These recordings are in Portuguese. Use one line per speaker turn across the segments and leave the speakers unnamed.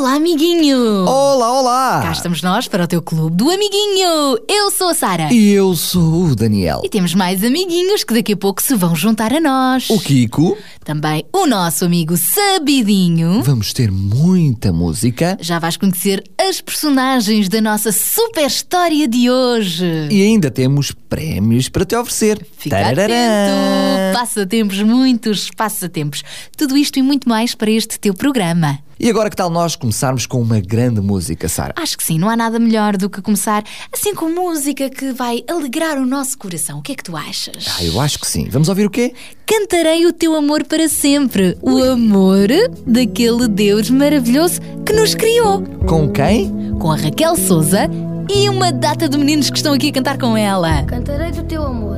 Olá, amiguinho!
Olá, olá!
Cá estamos nós para o teu Clube do Amiguinho. Eu sou a Sara.
E eu sou o Daniel.
E temos mais amiguinhos que daqui a pouco se vão juntar a nós.
O Kiko.
Também o nosso amigo Sabidinho.
Vamos ter muita música
Já vais conhecer as personagens da nossa super história de hoje.
e ainda temos prémios para te oferecer.
Fica
Tarararã.
atento! Passatempos, muitos passatempos. Tudo isto e muito mais para este teu programa.
E agora que tal nós começarmos com uma grande música, Sara?
Acho que sim, não há nada melhor do que começar assim com música que vai alegrar o nosso coração. O que é que tu achas?
Ah, eu acho que sim. Vamos ouvir o quê?
Cantarei o teu amor para sempre. O amor daquele Deus maravilhoso que nos criou.
Com quem?
Com a Raquel Souza e uma data de meninos que estão aqui a cantar com ela.
Cantarei do teu amor,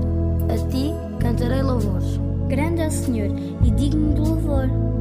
a ti cantarei louvores.
Grande é o Senhor e digno de louvor.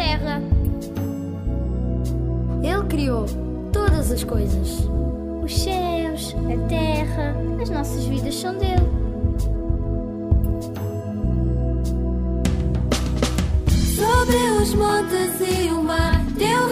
Terra. Ele criou todas as coisas.
Os céus, a terra, as nossas vidas são dele.
Sobre os montes e o mar, teu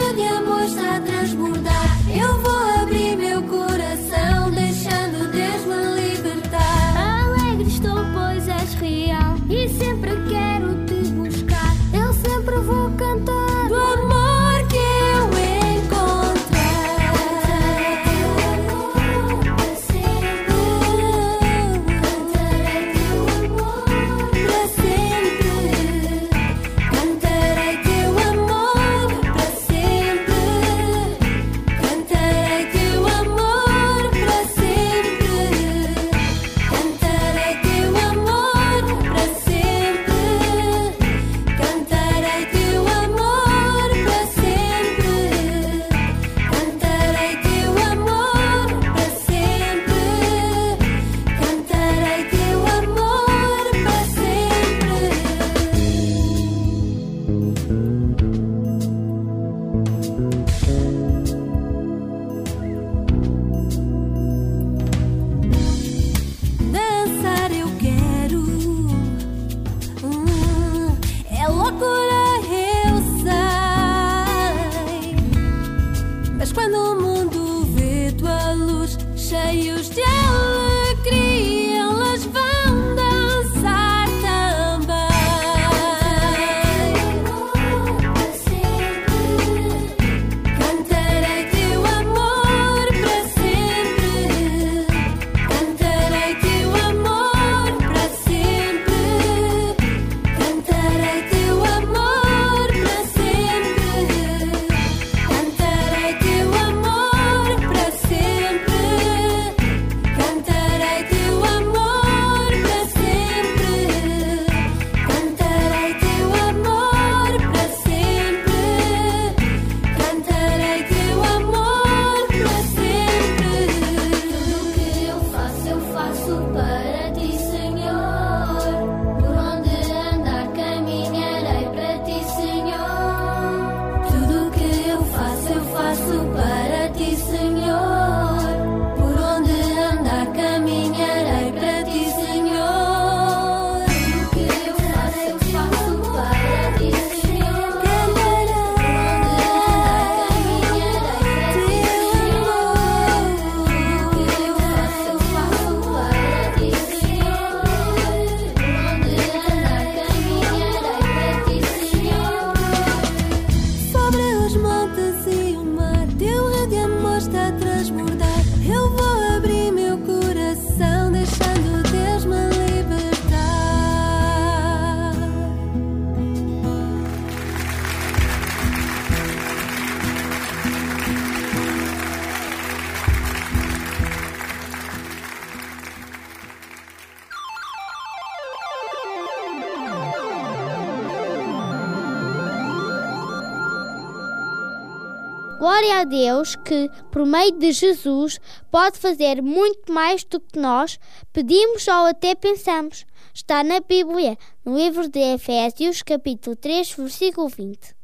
Glória a Deus que, por meio de Jesus, pode fazer muito mais do que nós pedimos ou até pensamos. Está na Bíblia, no livro de Efésios, capítulo 3, versículo 20.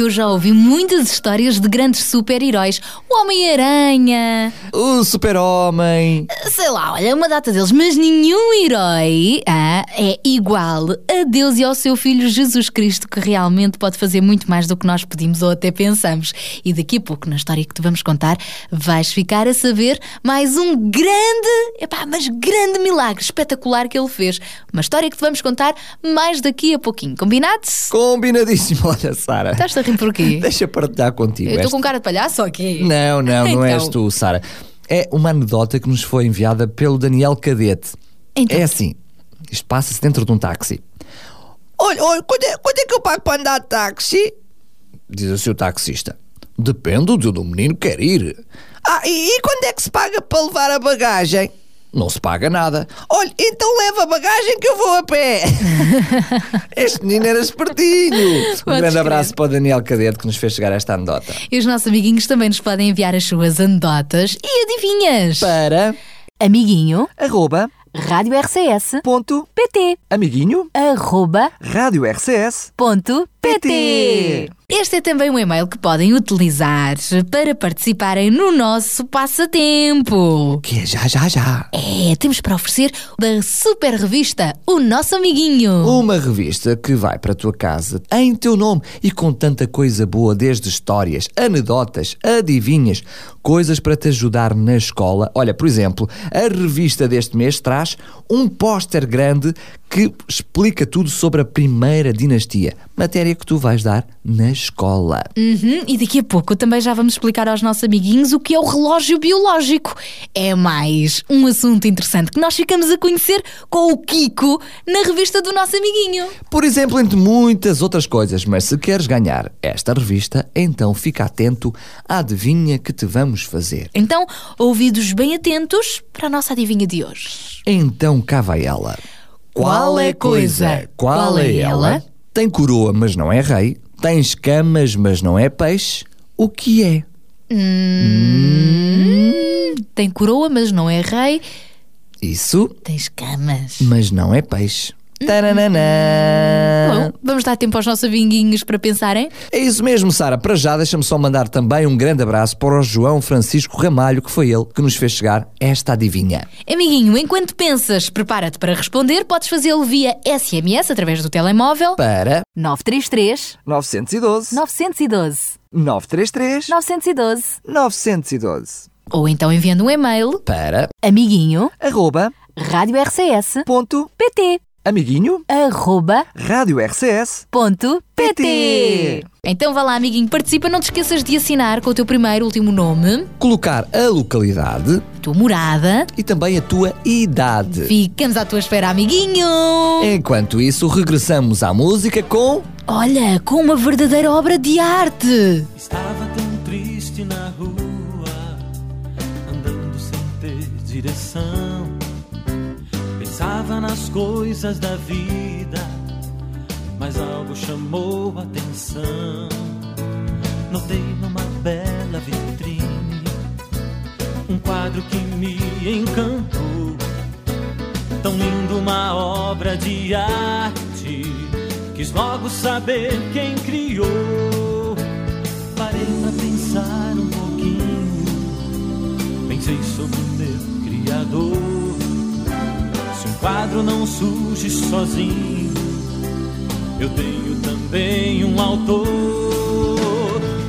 Eu já ouvi muitas histórias de grandes super-heróis. O Homem-Aranha,
O super-homem.
sei lá, olha, uma data deles, mas nenhum herói ah, é igual a Deus e ao seu Filho Jesus Cristo, que realmente pode fazer muito mais do que nós pedimos ou até pensamos. E daqui a pouco, na história que te vamos contar, vais ficar a saber mais um grande, epá, mas grande milagre espetacular que ele fez. Uma história que te vamos contar mais daqui a pouquinho. Combinado?
Combinadíssimo. Olha, Sara.
Estás a porquê?
Deixa partilhar contigo.
Eu estou com cara de palhaço quê?
Não, não, não
Então.
és tu, Sara. É uma anedota que nos foi enviada pelo Daniel Cadete.
Então.
É assim: isto passa-se dentro de um táxi. Olha, olha, quando é, quando é que eu pago para andar de táxi? Diz assim o taxista. Depende de onde o menino quer ir. Ah, e, e quando é que se paga para levar a bagagem? Não se paga nada. Olha, então leva a bagagem que eu vou a pé. este menino era espertinho. Um
Podes
grande
crer.
abraço para o Daniel Cadete que nos fez chegar esta anedota.
E os nossos amiguinhos também nos podem enviar as suas anedotas e adivinhas.
Para
Amiguinho,
arroba
Rádio RCS,
ponto
PT,
amiguinho
arroba,
rádio RCS
ponto PT. Este é também um e-mail que podem utilizar para participarem no nosso passatempo.
que é já já já
É, temos para oferecer da super revista O Nosso Amiguinho.
uma revista que vai para a tua casa em teu nome e com tanta coisa boa desde histórias, anedotas, adivinhas, coisas para te ajudar na escola. Olha, por exemplo, a revista deste mês traz um póster grande que explica tudo sobre a primeira dinastia, matéria que tu vais dar na escola.
Uhum, e daqui a pouco também já vamos explicar aos nossos amiguinhos o que é o relógio biológico. É mais um assunto interessante que nós ficamos a conhecer com o Kiko na revista do nosso amiguinho.
Por exemplo, entre muitas outras coisas, mas se queres ganhar esta revista, então fica atento à adivinha que te vamos fazer.
Então, ouvidos bem atentos para a nossa adivinha de hoje.
Então cá vai ela.
Qual é coisa?
Qual é ela? Tem coroa, mas não é rei. Tem escamas, mas não é peixe. O que é?
Hum, tem coroa, mas não é rei.
Isso,
Tem escamas.
mas não é peixe. Taranana.
Bom, vamos dar tempo aos nossos amiguinhos para pensarem.
É isso mesmo, Sara. Para já, deixa-me só mandar também um grande abraço para o João Francisco Ramalho, que foi ele que nos fez chegar esta adivinha.
Amiguinho, enquanto pensas, prepara-te para responder. Podes fazê-lo via SMS através do telemóvel.
Para
933
912
912
933
912
912
ou então enviando um e-mail.
Para
amiguinho
amiguinho
arroba
rádio RCS
ponto pt.
PT.
Então vá lá, amiguinho, participa. Não te esqueças de assinar com o teu primeiro e último nome,
colocar a localidade
a tua morada.
e também a tua idade.
Ficamos à tua espera, amiguinho.
Enquanto isso, regressamos à música com
Olha, com uma verdadeira obra de arte.
Estava tão triste na rua, andando sem ter direção. Pensava nas coisas da vida, mas algo chamou a atenção. Notei numa bela vitrine um quadro que me encantou. Tão lindo, uma obra de arte. Quis logo saber quem criou. Parei pra pensar um pouquinho. Pensei sobre o meu Criador. Quadro não surge sozinho, eu tenho também um autor.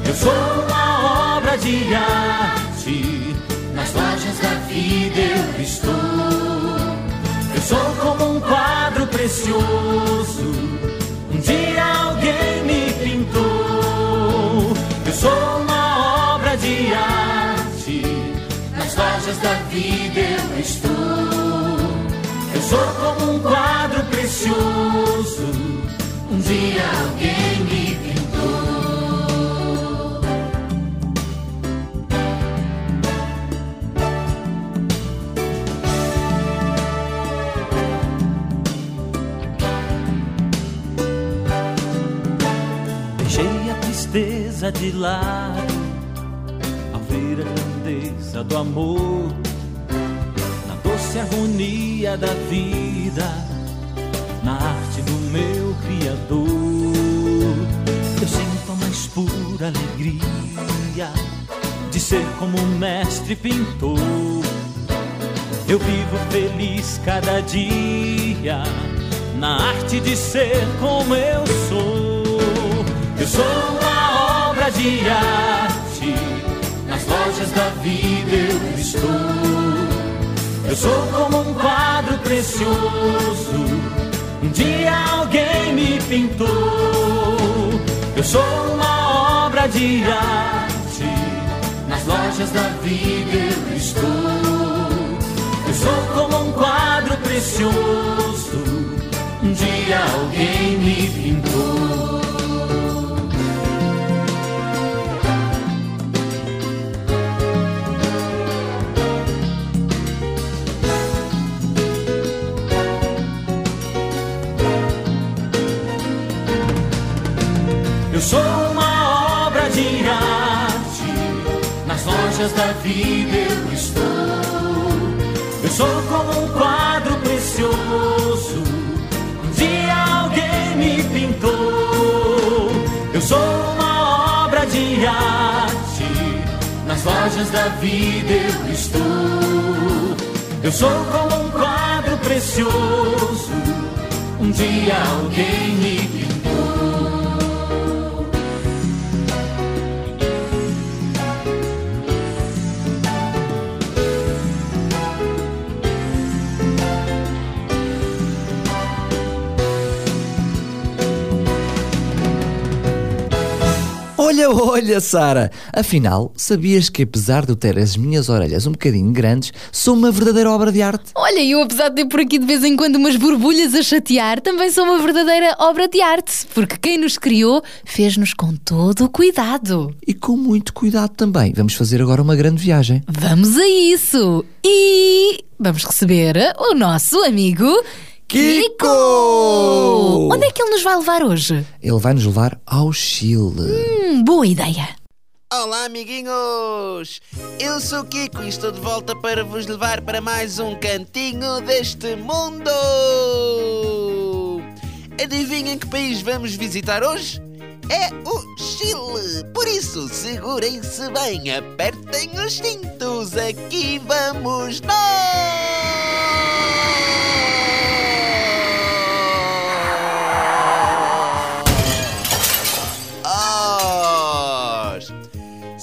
Eu sou uma obra de arte. Nas lojas da vida eu estou. Eu sou como um quadro precioso. Um dia alguém me pintou. Eu sou uma obra de arte. Nas lojas da vida eu estou. Sou como um quadro precioso. Um dia alguém me pintou. Deixei a tristeza de lado ao ver a grandeza do amor harmonia da vida, na arte do meu Criador. Eu sinto a mais pura alegria de ser como um mestre pintor. Eu vivo feliz cada dia na arte de ser como eu sou. Eu sou uma obra de arte, nas lojas da vida eu estou. Eu sou como um quadro precioso, um dia alguém me pintou. Eu sou uma obra de arte, nas lojas da vida eu estou. Eu sou como um quadro precioso, um dia alguém me pintou. Lojas da vida eu estou. Eu sou como um quadro precioso, um dia alguém me pintou. Eu sou uma obra de arte, nas lojas da vida eu estou. Eu sou como um quadro precioso, um dia alguém me pintou.
Olha, olha, Sara! Afinal, sabias que apesar de eu ter as minhas orelhas um bocadinho grandes, sou uma verdadeira obra de arte?
Olha, eu apesar de ter por aqui de vez em quando umas borbulhas a chatear, também sou uma verdadeira obra de arte, porque quem nos criou fez-nos com todo o cuidado.
E com muito cuidado também. Vamos fazer agora uma grande viagem.
Vamos a isso! E vamos receber o nosso amigo
Kiko!
Onde é que ele nos vai levar hoje?
Ele vai nos levar ao Chile.
Hum, boa ideia!
Olá, amiguinhos! Eu sou o Kiko e estou de volta para vos levar para mais um cantinho deste mundo! Adivinhem que país vamos visitar hoje? É o Chile! Por isso, segurem-se bem, apertem os cintos, aqui vamos nós!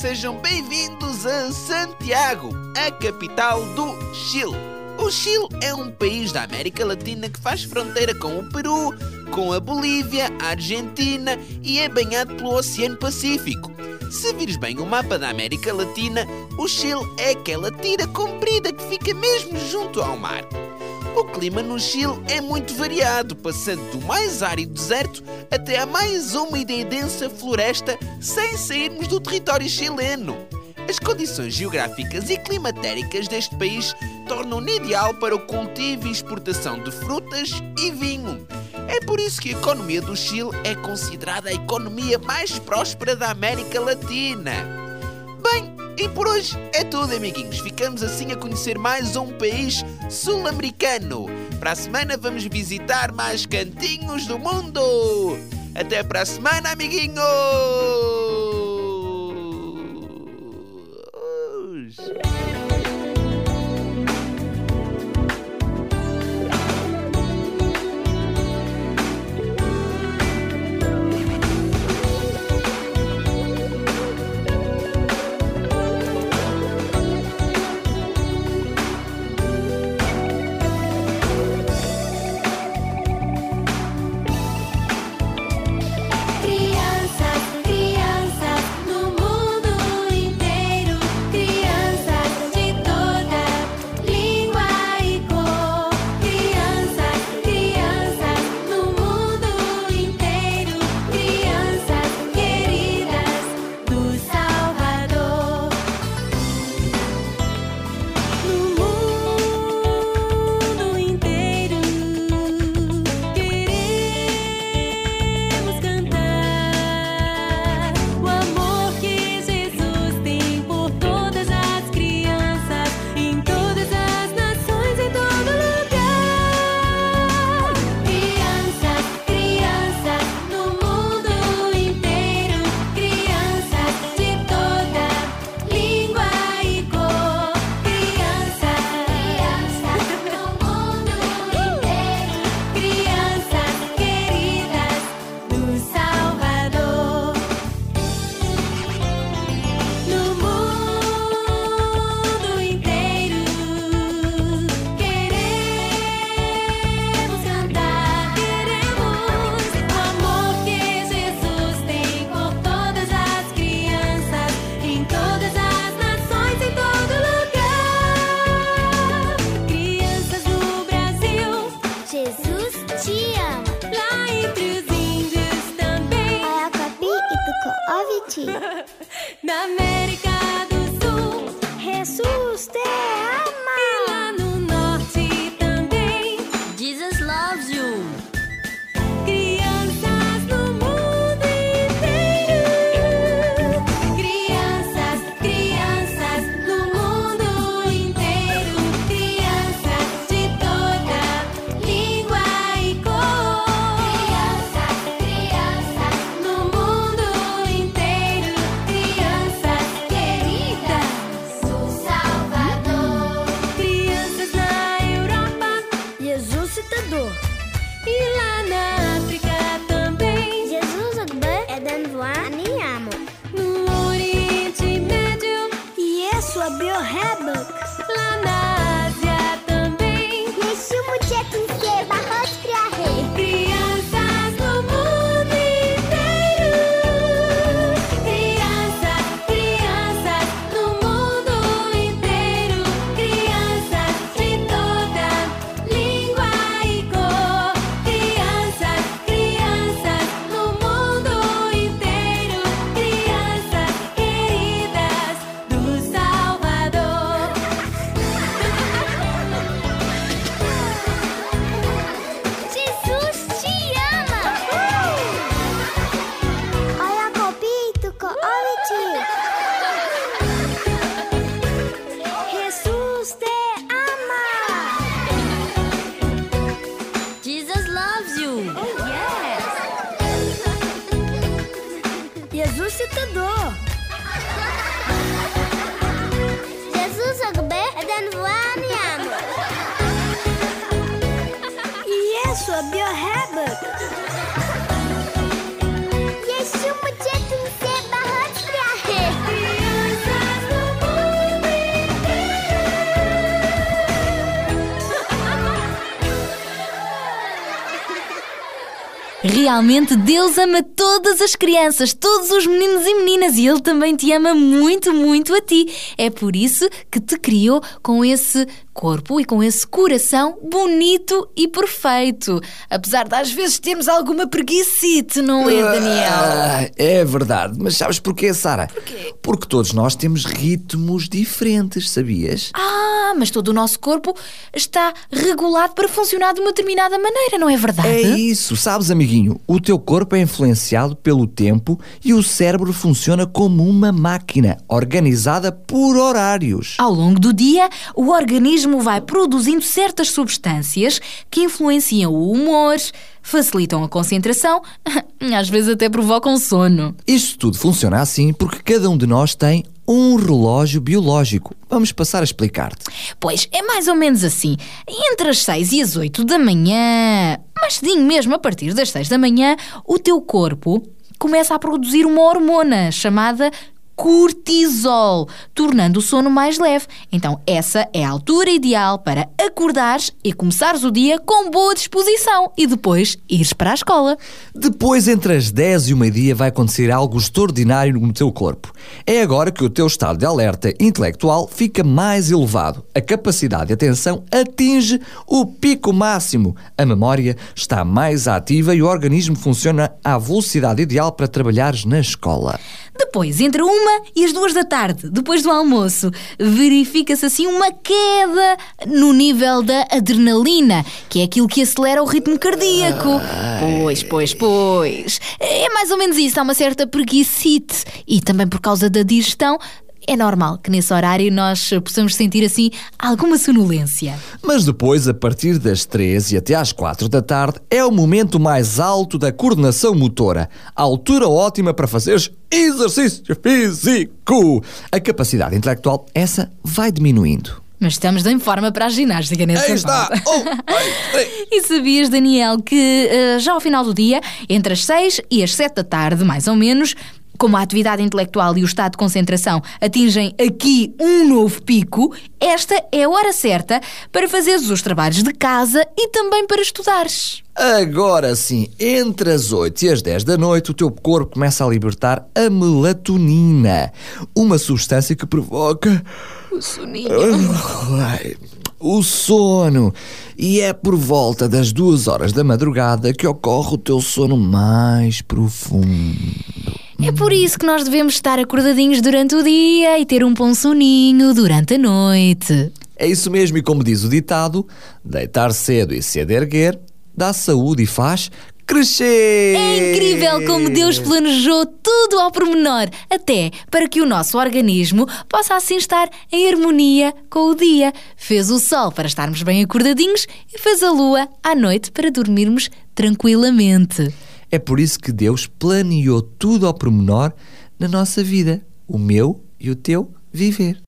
Sejam bem-vindos a Santiago, a capital do Chile. O Chile é um país da América Latina que faz fronteira com o Peru, com a Bolívia, a Argentina e é banhado pelo Oceano Pacífico. Se vires bem o mapa da América Latina, o Chile é aquela tira comprida que fica mesmo junto ao mar. O clima no Chile é muito variado, passando do mais árido deserto até à mais úmida e densa floresta, sem sairmos do território chileno. As condições geográficas e climatéricas deste país tornam-no ideal para o cultivo e exportação de frutas e vinho. É por isso que a economia do Chile é considerada a economia mais próspera da América Latina. Bem, e por hoje é tudo, amiguinhos. Ficamos assim a conhecer mais um país sul-americano. Para a semana vamos visitar mais cantinhos do mundo. Até para a semana, amiguinhos!
your hair.
Realmente Deus ama todas as crianças, todos os meninos e meninas, e Ele também te ama muito, muito a ti. É por isso que te criou com esse corpo e com esse coração bonito e perfeito. Apesar de às vezes termos alguma preguiçite, não é, Daniel?
Ah, é verdade, mas sabes porquê, Sara? Porquê? Porque todos nós temos ritmos diferentes, sabias?
Ah, mas todo o nosso corpo está regulado para funcionar de uma determinada maneira, não é verdade?
É isso, sabes, amiguinho? O teu corpo é influenciado pelo tempo e o cérebro funciona como uma máquina organizada por horários.
Ao longo do dia, o organismo vai produzindo certas substâncias que influenciam o humor, facilitam a concentração, às vezes até provocam sono.
Isto tudo funciona assim porque cada um de nós tem um relógio biológico. Vamos passar a explicar-te.
Pois é mais ou menos assim. Entre as 6 e as 8 da manhã, mais cedinho mesmo, a partir das 6 da manhã, o teu corpo começa a produzir uma hormona chamada cortisol, tornando o sono mais leve. Então, essa é a altura ideal para acordares e começares o dia com boa disposição e depois ires para a escola.
Depois, entre as 10 e o meio-dia, vai acontecer algo extraordinário no teu corpo. É agora que o teu estado de alerta intelectual fica mais elevado. A capacidade de atenção atinge o pico máximo. A memória está mais ativa e o organismo funciona à velocidade ideal para trabalhares na escola.
Depois, entre uma e as duas da tarde, depois do almoço, verifica-se assim uma queda no nível da adrenalina, que é aquilo que acelera o ritmo cardíaco. Pois, pois, pois. É mais ou menos isso, há uma certa preguicite. E também por causa da digestão, é normal que nesse horário nós possamos sentir assim alguma sonolência.
Mas depois, a partir das 3 e até às 4 da tarde, é o momento mais alto da coordenação motora. A altura ótima para fazeres exercício físico. A capacidade intelectual, essa vai diminuindo.
Mas estamos em forma para a ginástica nessa
Aí está! Ai, ai.
E sabias, Daniel, que uh, já ao final do dia, entre as 6 e as 7 da tarde, mais ou menos, como a atividade intelectual e o estado de concentração atingem aqui um novo pico, esta é a hora certa para fazeres os trabalhos de casa e também para estudares.
Agora sim, entre as 8 e as 10 da noite, o teu corpo começa a libertar a melatonina, uma substância que provoca.
O soninho.
Ai, o sono. E é por volta das duas horas da madrugada que ocorre o teu sono mais profundo.
É por isso que nós devemos estar acordadinhos durante o dia e ter um bom soninho durante a noite.
É isso mesmo, e como diz o ditado, deitar cedo e cedo erguer dá saúde e faz crescer.
É incrível como Deus planejou tudo ao pormenor, até para que o nosso organismo possa assim estar em harmonia com o dia. Fez o sol para estarmos bem acordadinhos e fez a lua à noite para dormirmos tranquilamente.
É por isso que Deus planeou tudo ao pormenor na nossa vida, o meu e o teu viver.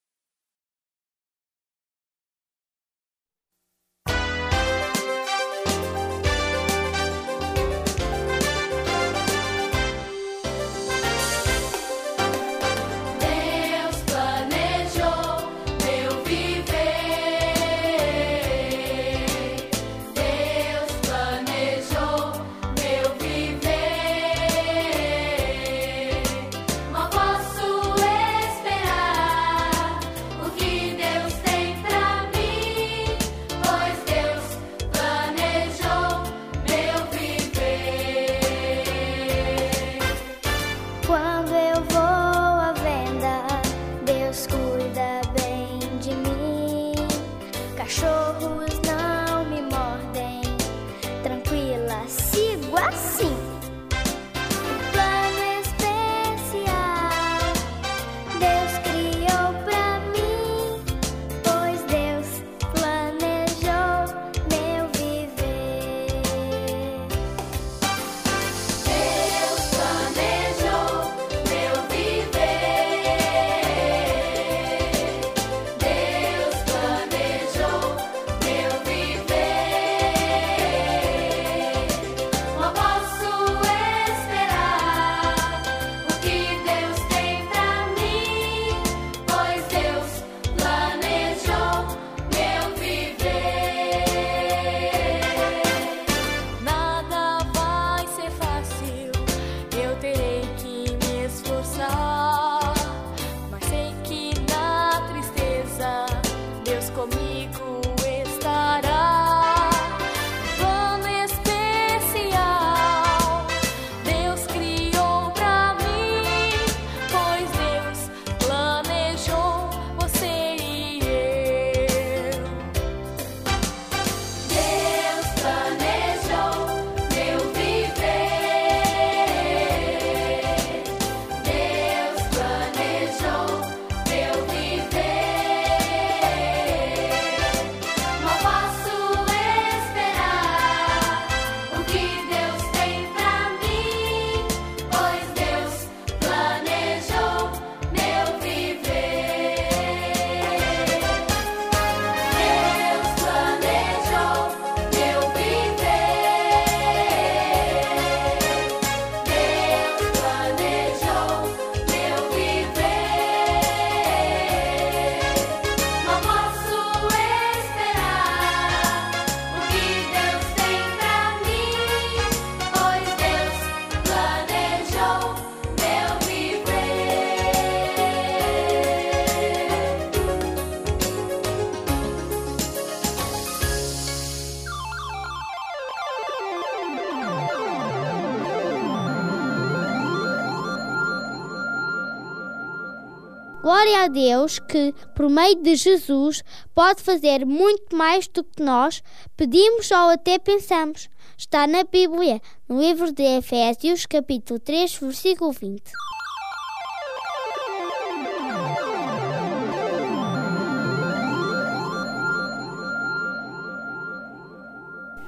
A Deus que, por meio de Jesus, pode fazer muito mais do que nós pedimos ou até pensamos. Está na Bíblia, no livro de Efésios, capítulo 3, versículo 20.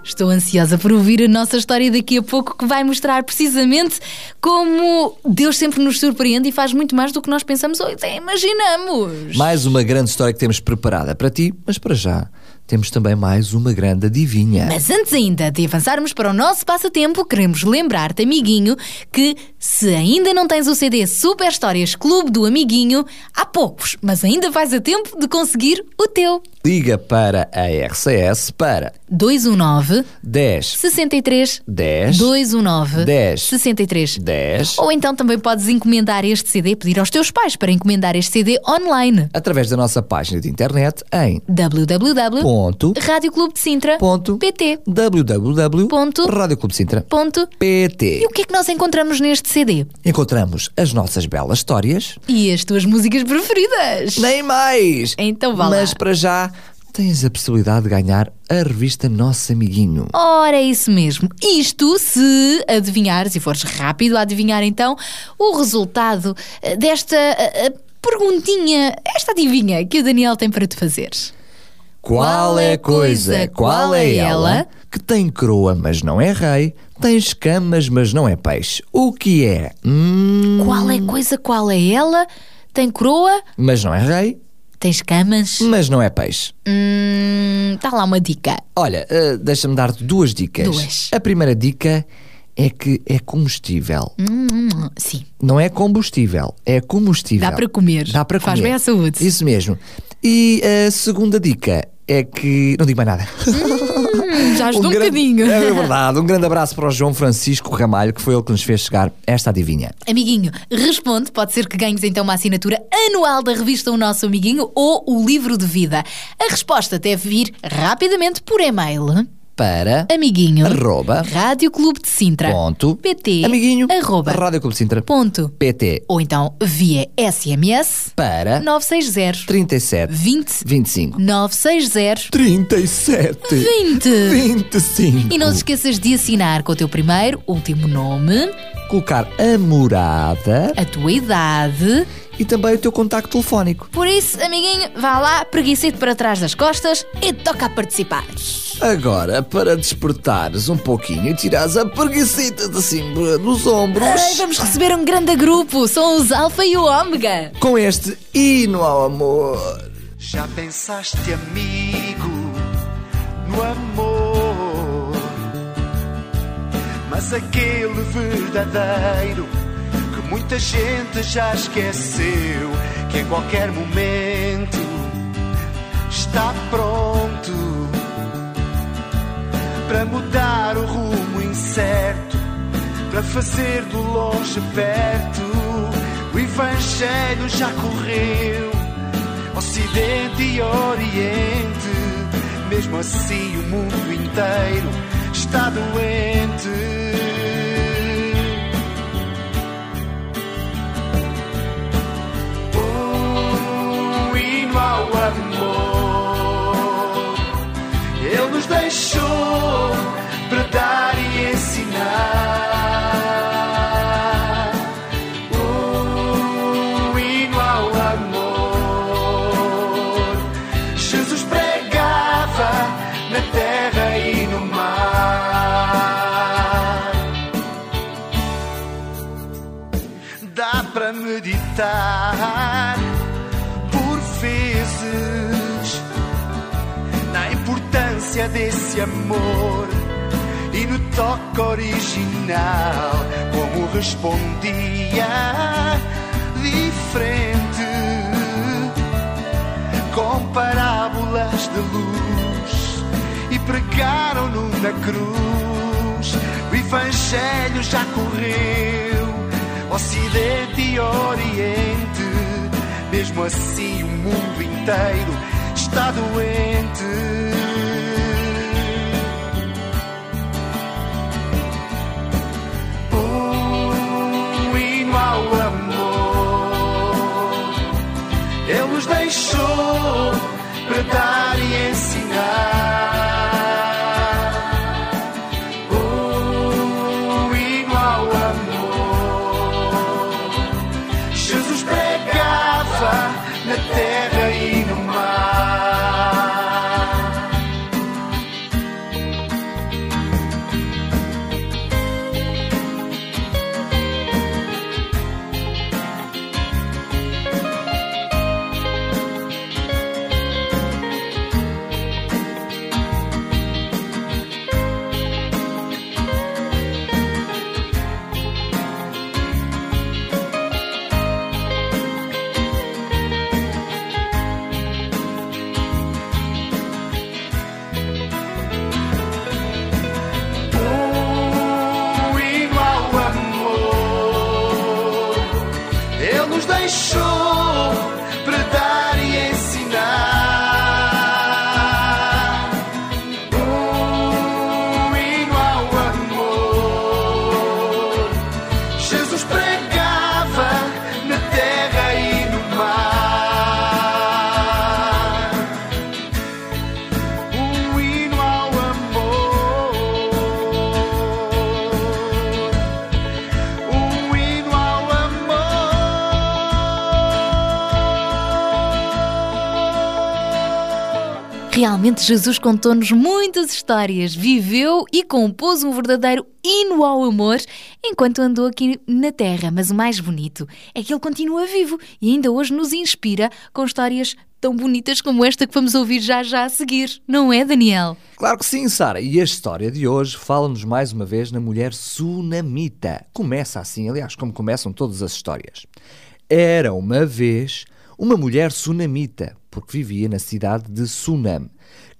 Estou ansiosa por ouvir a nossa história daqui a pouco, que vai mostrar precisamente como Deus sempre nos surpreende e faz muito mais do que nós pensamos ou até imaginamos.
Mais uma grande história que temos preparada para ti, mas para já temos também mais uma grande adivinha.
Mas antes ainda de avançarmos para o nosso passatempo, queremos lembrar-te, amiguinho, que se ainda não tens o CD Super Histórias Clube do Amiguinho, há poucos, mas ainda vais a tempo de conseguir o teu.
Liga para a RCS para
219
10
63
10
219
10
63
10
Ou então também podes encomendar este CD, pedir aos teus pais para encomendar este CD online.
através da nossa página de internet em
www.radioclubedesintra.pt
www.radioclubesintra.pt
Ponto. E o que é que nós encontramos neste CD?
Encontramos as nossas belas histórias,
E as tuas músicas preferidas?
nem mais!
Então vá lá.
Mas para já tens a possibilidade de ganhar a revista Nosso Amiguinho.
Ora, é isso mesmo. Isto se adivinhares e fores rápido a adivinhar então o resultado eh, desta eh, eh, perguntinha, esta adivinha que o Daniel tem para te fazer.
Qual é a coisa, qual é ela, que tem coroa, mas não é rei, tem escamas, mas não é peixe? O que é? Hum,
Qual é a coisa, qual é ela? Tem coroa?
mas não é rei,
Tem escamas?
mas não é peixe.
Hum, Está lá uma dica.
Olha, eh, deixa-me dar-te duas dicas.
Duas.
A primeira dica é que é combustível.
Hum, sim.
Não é combustível, é combustível.
Dá para comer.
Dá para
Faz
comer.
bem à saúde.
Isso mesmo. E a segunda dica é que. Não digo mais nada.
Hum, já ajudou um,
grande-
bocadinho.
É verdade. Um grande abraço para o João Francisco Ramalho, que foi ele que nos fez chegar esta adivinha.
Amiguinho, responde. Pode ser que ganhes então uma assinatura anual da revista O Nosso Amiguinho ou o livro de vida. A resposta deve vir rapidamente por e-mail.
Para.
Amiguinho.
Arroba.
Rádio Clube de Sintra.
Ponto.
PT.
Amiguinho.
Arroba.
Rádio Clube de Sintra.
Ponto.
PT.
Ou então via SMS
Para.
960
37.
20
25.
960
37.
20.
25.
E não te esqueças de assinar com o teu primeiro, último nome,
Colocar a morada
a tua idade.
e também o teu contacto telefónico.
Por isso, amiguinho, vá lá, preguicete para trás das costas e toca a participar.
Agora, para despertares um pouquinho e tirares a preguiçita de cima dos ombros,
Ai, vamos receber um grande grupo. São os Alfa e o Ômega.
com este hino ao amor.
Já pensaste, amigo, no amor? Aquele verdadeiro que muita gente já esqueceu, que em qualquer momento está pronto para mudar o rumo incerto, para fazer do longe perto. O Evangelho já correu. Ocidente e Oriente, mesmo assim o mundo inteiro está doente. Um hino ao amor, Ele nos deixou para dar para meditar por vezes na importância desse amor e no toque original, como respondia diferente com parábolas de luz e pregaram-no na cruz. O Evangelho já correu, Ocidente e Oriente, mesmo assim o mundo inteiro está doente. Jesus
contou-nos muitas histórias, viveu e compôs um verdadeiro hino ao amor enquanto andou aqui na Terra. Mas o mais bonito é que ele continua vivo e ainda hoje nos inspira com histórias tão bonitas como esta que vamos ouvir já já a seguir, não é, Daniel?
Claro que sim, Sara. E a história de hoje fala-nos mais uma vez na mulher sunamita. Começa assim, aliás, como começam todas as histórias. Era uma vez uma mulher sunamita, porque vivia na cidade de Sunam,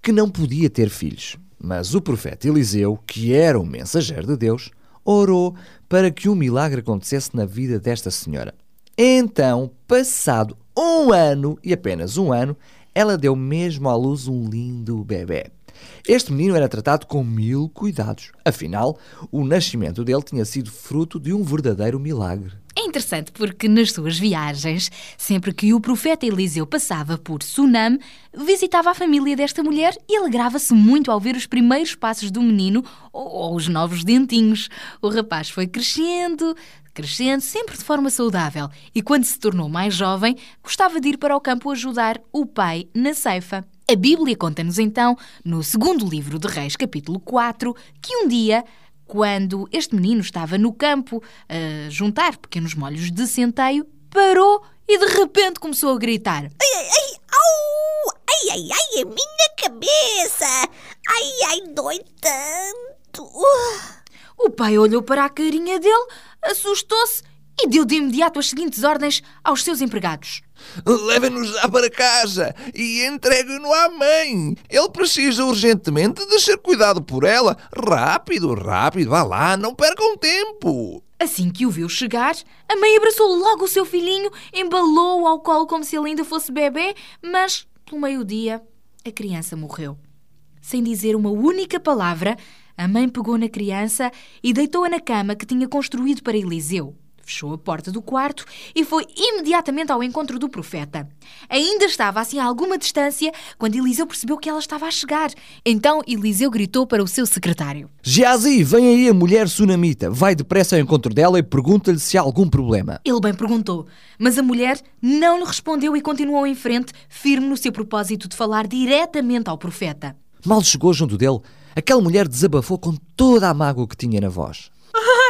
que não podia ter filhos. Mas o profeta Eliseu, que era o mensageiro de Deus, orou para que um milagre acontecesse na vida desta senhora. Então, passado um ano, e apenas um ano, ela deu mesmo à luz um lindo bebê. Este menino era tratado com mil cuidados. Afinal, o nascimento dele tinha sido fruto de um verdadeiro milagre.
É interessante porque nas suas viagens, sempre que o profeta Eliseu passava por Sunam, visitava a família desta mulher e alegrava-se muito ao ver os primeiros passos do menino ou, os novos dentinhos. O rapaz foi crescendo, crescendo, sempre de forma saudável, e quando se tornou mais jovem, gostava de ir para o campo ajudar o pai na ceifa. A Bíblia conta-nos então, no segundo livro de Reis, capítulo 4, que um dia quando este menino estava no campo a juntar pequenos molhos de centeio, parou e de repente começou a gritar.
Ai, ai, ai, au! Ai, ai, ai, a minha cabeça! Ai, ai, dói tanto! Uh.
O pai olhou para a carinha dele, assustou-se e deu de imediato as seguintes ordens aos seus empregados.
Levem-nos já para casa e entreguem-no à mãe. Ele precisa urgentemente de ser cuidado por ela. Rápido, rápido, vá lá, não percam tempo.
Assim que o viu chegar, a mãe abraçou logo o seu filhinho, embalou-o ao colo como se ele ainda fosse bebê, mas, pelo meio-dia, a criança morreu. Sem dizer uma única palavra, a mãe pegou na criança e deitou-a na cama que tinha construído para Eliseu. Fechou a porta do quarto e foi imediatamente ao encontro do profeta. Ainda estava assim a alguma distância quando Eliseu percebeu que ela estava a chegar. Então Eliseu gritou para o seu secretário:
Geazi, vem aí a mulher sunamita. Vai depressa ao encontro dela e pergunta-lhe se há algum problema.
Ele bem perguntou, mas a mulher não lhe respondeu e continuou em frente, firme no seu propósito de falar diretamente ao profeta.
Mal chegou junto dele, aquela mulher desabafou com toda a mágoa que tinha na voz.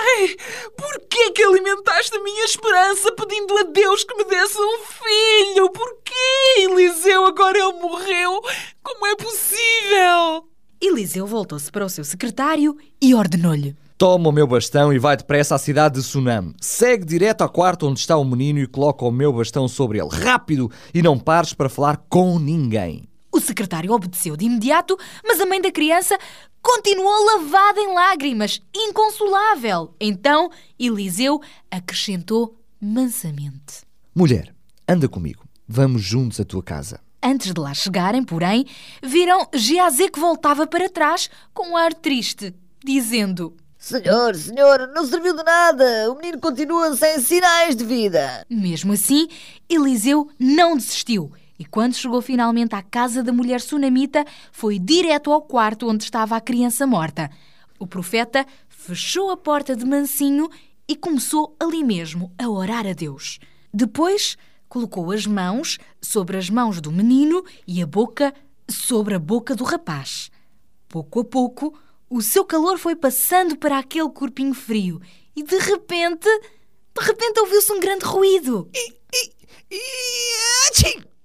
Por que que alimentaste a minha esperança pedindo a Deus que me desse um filho? Por que, Eliseu, agora ele morreu? Como é possível?
Eliseu voltou-se para o seu secretário e ordenou-lhe:
Toma o meu bastão e vai depressa à cidade de Sunam. Segue direto ao quarto onde está o menino e coloca o meu bastão sobre ele. Rápido! E não pares para falar com ninguém.
O secretário obedeceu de imediato, mas a mãe da criança continuou lavada em lágrimas, inconsolável. Então Eliseu acrescentou mansamente:
Mulher, anda comigo. Vamos juntos à tua casa.
Antes de lá chegarem, porém, viram Geazé que voltava para trás com um ar triste, dizendo:
Senhor, senhor, não serviu de nada. O menino continua sem sinais de vida.
Mesmo assim, Eliseu não desistiu E quando chegou finalmente à casa da mulher sunamita, foi direto ao quarto onde estava a criança morta. O profeta fechou a porta de mansinho e começou ali mesmo a orar a Deus. Depois colocou as mãos sobre as mãos do menino e a boca sobre a boca do rapaz. Pouco a pouco, o seu calor foi passando para aquele corpinho frio e de repente, de repente ouviu-se um grande ruído.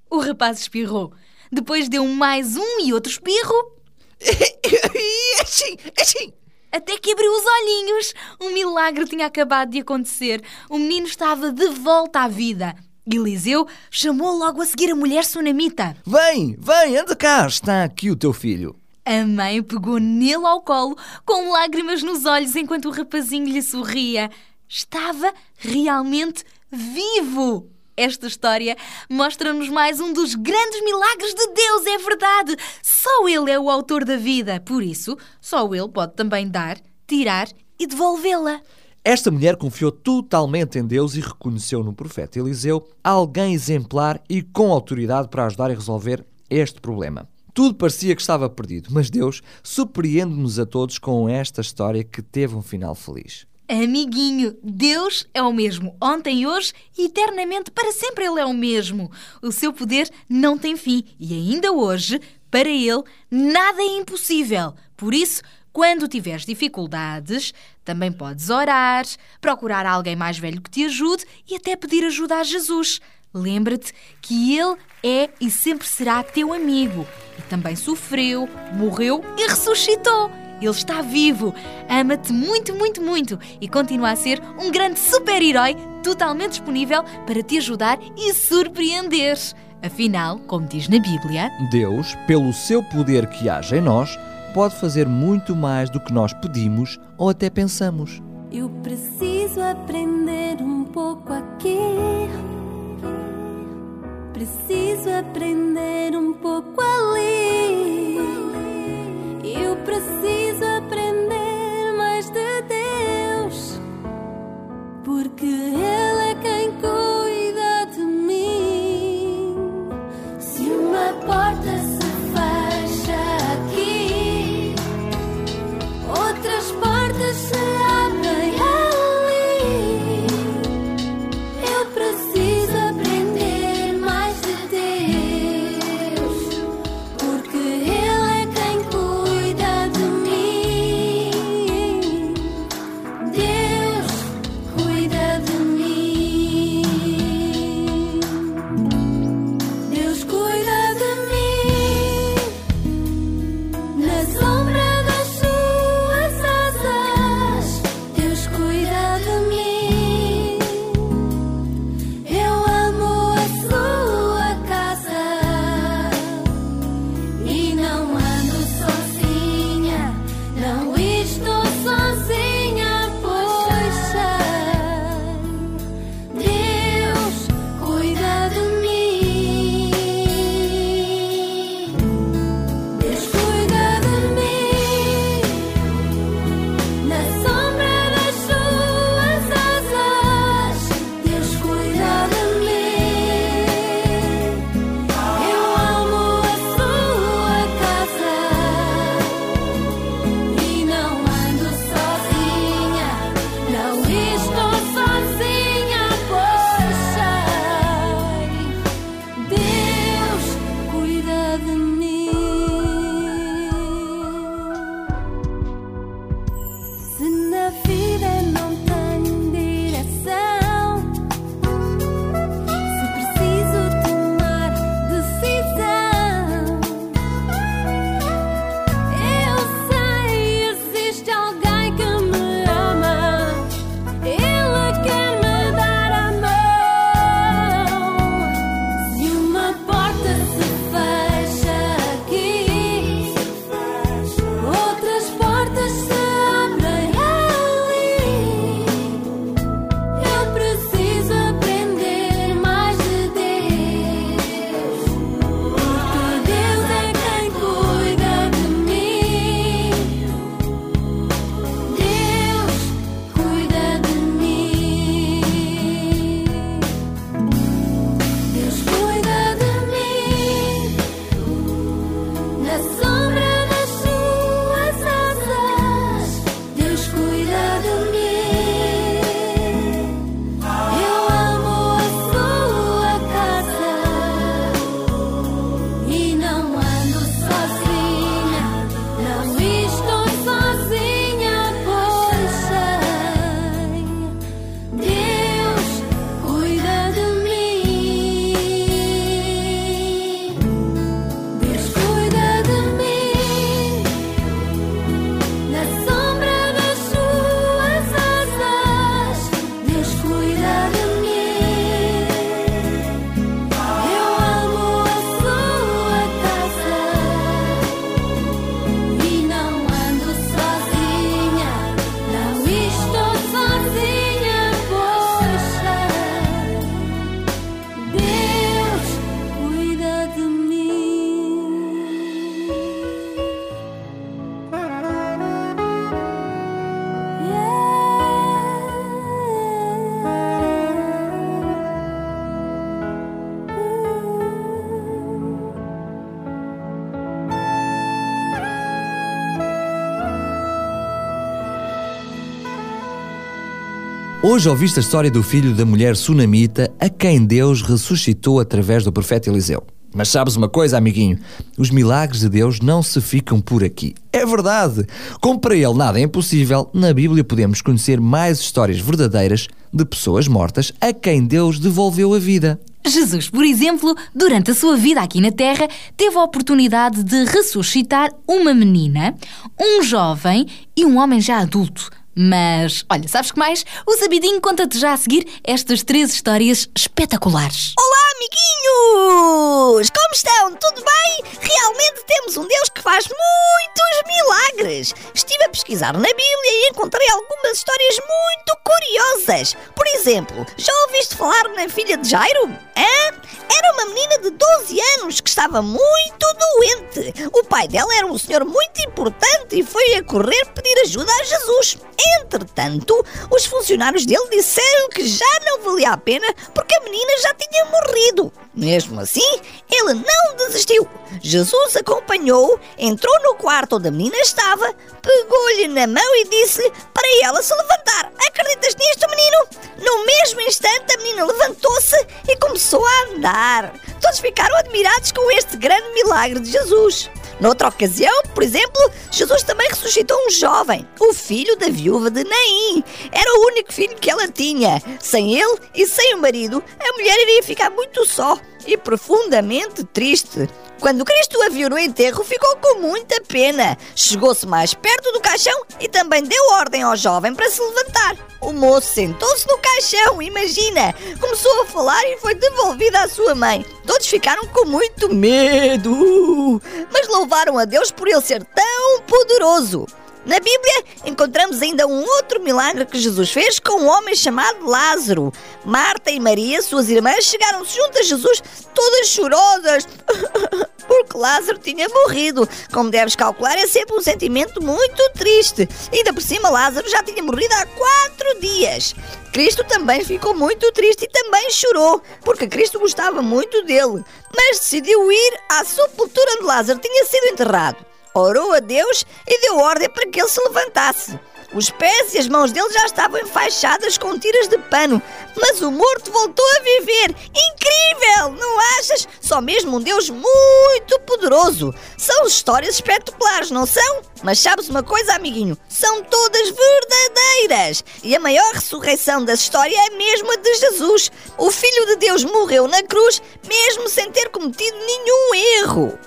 O rapaz espirrou. Depois deu mais um e outro espirro. Até que abriu os olhinhos. Um milagre tinha acabado de acontecer. O menino estava de volta à vida. Eliseu chamou logo a seguir a mulher sunamita.
Vem, vem, anda cá, está aqui o teu filho.
A mãe pegou nele ao colo, com lágrimas nos olhos, enquanto o rapazinho lhe sorria. Estava realmente vivo! Esta história mostra-nos mais um dos grandes milagres de Deus, é verdade! Só Ele é o autor da vida, por isso, só Ele pode também dar, tirar e devolvê-la.
Esta mulher confiou totalmente em Deus e reconheceu no profeta Eliseu alguém exemplar e com autoridade para ajudar a resolver este problema. Tudo parecia que estava perdido, mas Deus surpreende-nos a todos com esta história que teve um final feliz.
Amiguinho, Deus é o mesmo ontem, hoje e eternamente, para sempre Ele é o mesmo. O seu poder não tem fim e ainda hoje, para Ele, nada é impossível. Por isso, quando tiveres dificuldades, também podes orar, procurar alguém mais velho que te ajude e até pedir ajuda a Jesus. Lembra-te que Ele é e sempre será teu amigo. E também sofreu, morreu e ressuscitou. Ele está vivo, ama-te muito, muito, muito e continua a ser um grande super-herói totalmente disponível para te ajudar e surpreender. Afinal, como diz na Bíblia,
Deus, pelo seu poder que age em nós, pode fazer muito mais do que nós pedimos ou até pensamos.
Eu preciso aprender um pouco aqui. Preciso aprender um pouco ali. Eu preciso aprender mais de Deus. Porque Ele é quem cuida
Hoje ouviste a história do filho da mulher sunamita a quem Deus ressuscitou através do profeta Eliseu. Mas sabes uma coisa, amiguinho? Os milagres de Deus não se ficam por aqui. É verdade! Como para ele nada é impossível, na Bíblia podemos conhecer mais histórias verdadeiras de pessoas mortas a quem Deus devolveu a vida.
Jesus, por exemplo, durante a sua vida aqui na Terra, teve a oportunidade de ressuscitar uma menina, um jovem e um homem já adulto. Mas, olha, sabes que mais? O Sabidinho conta-te já a seguir estas três histórias espetaculares.
Olá, amiguinhos! Como estão? Tudo bem? Realmente temos um Deus que faz muitos milagres. Estive a pesquisar na Bíblia e encontrei algumas histórias muito curiosas. Por exemplo, já ouviste falar na filha de Jairo? Hã? Era uma menina de 12 anos que estava muito doente. O pai dela era um senhor muito importante e foi a correr pedir ajuda a Jesus. Entretanto, os funcionários dele disseram que já não valia a pena porque a menina já tinha morrido. Mesmo assim, ele não desistiu. Jesus acompanhou, entrou no quarto onde a menina estava, pegou-lhe na mão e disse-lhe para ela se levantar. Acreditas nisto, menino? No mesmo instante, a menina levantou-se e começou a andar. Todos ficaram admirados com este grande milagre de Jesus. Noutra ocasião, por exemplo, Jesus também ressuscitou um jovem, o filho da viúva de Naim. Era o único filho que ela tinha. Sem ele e sem o marido, a mulher iria ficar muito só e profundamente triste. Quando Cristo a viu no enterro, ficou com muita pena. Chegou-se mais perto do caixão e também deu ordem ao jovem para se levantar. O moço sentou-se no caixão, imagina! Começou a falar e foi devolvida à sua mãe. Todos ficaram com muito medo, mas louvaram a Deus por ele ser tão poderoso. Na Bíblia encontramos ainda um outro milagre que Jesus fez com um homem chamado Lázaro. Marta e Maria, suas irmãs, chegaram-se junto a Jesus, todas chorosas, porque Lázaro tinha morrido. Como deves calcular, é sempre um sentimento muito triste. Ainda por cima, Lázaro já tinha morrido há quatro dias. Cristo também ficou muito triste e também chorou, porque Cristo gostava muito dele, mas decidiu ir à sepultura onde Lázaro tinha sido enterrado orou a Deus e deu ordem para que ele se levantasse. Os pés e as mãos dele já estavam enfaixadas com tiras de pano, mas o morto voltou a viver. Incrível, não achas? Só mesmo um Deus muito poderoso. São histórias espetaculares, não são? Mas sabes uma coisa, amiguinho? São todas verdadeiras. E a maior ressurreição da história é mesmo a de Jesus. O Filho de Deus morreu na cruz, mesmo sem ter cometido nenhum erro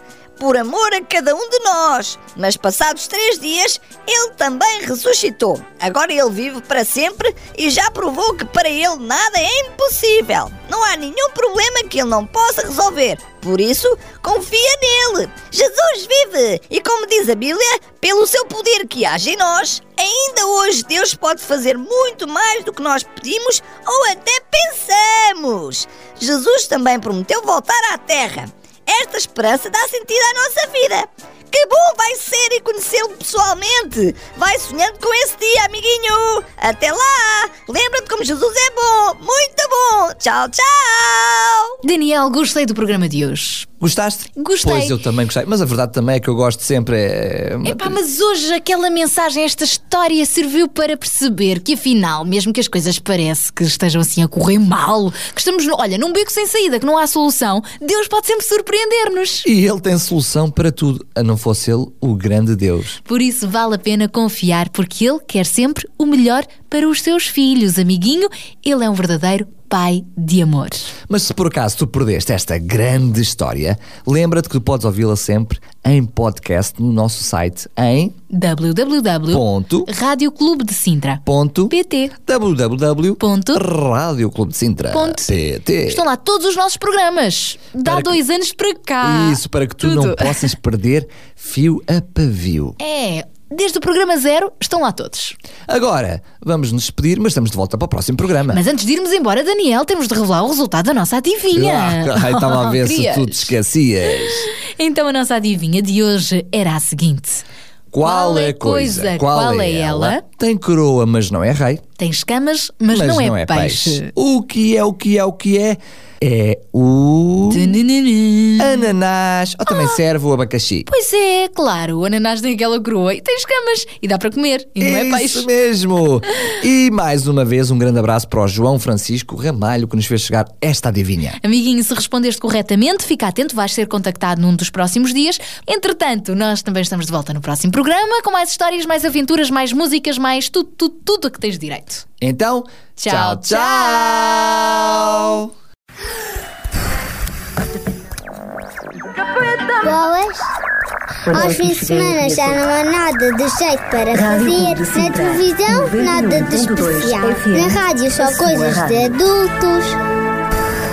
por amor a cada um de nós. Mas passados três dias, ele também ressuscitou. Agora ele vive para sempre e já provou que para ele nada é impossível. Não há nenhum problema que ele não possa resolver. Por isso, confia nele. Jesus vive! E como diz a Bíblia, pelo seu poder que age em nós, ainda hoje Deus pode fazer muito mais do que nós pedimos ou até pensamos. Jesus também prometeu voltar à terra. Esta esperança dá sentido à nossa vida. Que bom vai ser e conhecê-lo pessoalmente. Vai sonhando com esse dia, amiguinho. Até lá. Lembra-te como Jesus é bom. Muito bom. Tchau, tchau.
Daniel, gostei do programa de hoje.
Gostaste?
Gostei.
Pois eu também gostei. Mas a verdade também é que eu gosto sempre. É...
Epá, mas hoje aquela mensagem, esta história serviu para perceber que afinal, mesmo que as coisas pareçam que estejam assim a correr mal, que estamos, no, olha, num beco sem saída, que não há solução, Deus pode sempre surpreender-nos.
E Ele tem solução para tudo, a não fosse Ele o grande Deus.
Por isso vale a pena confiar, porque Ele quer sempre o melhor para os seus filhos, amiguinho. Ele é um verdadeiro pai de amor.
Mas se por acaso tu perdeste esta grande história, lembra-te que tu podes ouvi-la sempre em podcast no nosso site em
www.radioclubedecintra.pt
www.radioclubedecintra.pt
Estão lá todos os nossos programas. Dá
Para
dois anos para cá.
Isso, para que tu
Tudo.
não possas perder fio a pavio.
É, desde o programa zero estão lá todos.
Agora, vamos nos despedir, mas estamos de volta para o próximo programa.
Mas antes de irmos embora, Daniel, temos de revelar o resultado da nossa adivinha.
Ah, estava a ver se tu te esquecias.
Então a nossa adivinha de hoje era a seguinte.
Qual, é a coisa?
Qual é ela?
Tem coroa, mas não é rei.
Tem escamas, mas, não, é, peixe.
O que é, o que é, o que é? É o. Ananás. Ou também serve o abacaxi.
Pois é, claro, o ananás tem aquela coroa e tem escamas e dá para comer e não é peixe.
Isso mesmo! E mais uma vez um grande abraço para o João Francisco Ramalho que nos fez chegar esta adivinha.
Amiguinho, se respondeste corretamente, fica atento, vais ser contactado num dos próximos dias. Entretanto, nós também estamos de volta no próximo programa com mais histórias, mais aventuras, mais músicas, mais tudo, tudo, tudo a que tens direito.
Então,
Tchau,
tchau! tchau.
Boas. Aos fins de semana já não há nada de jeito para fazer. Na televisão, nada de especial. Na rádio, só coisas de adultos.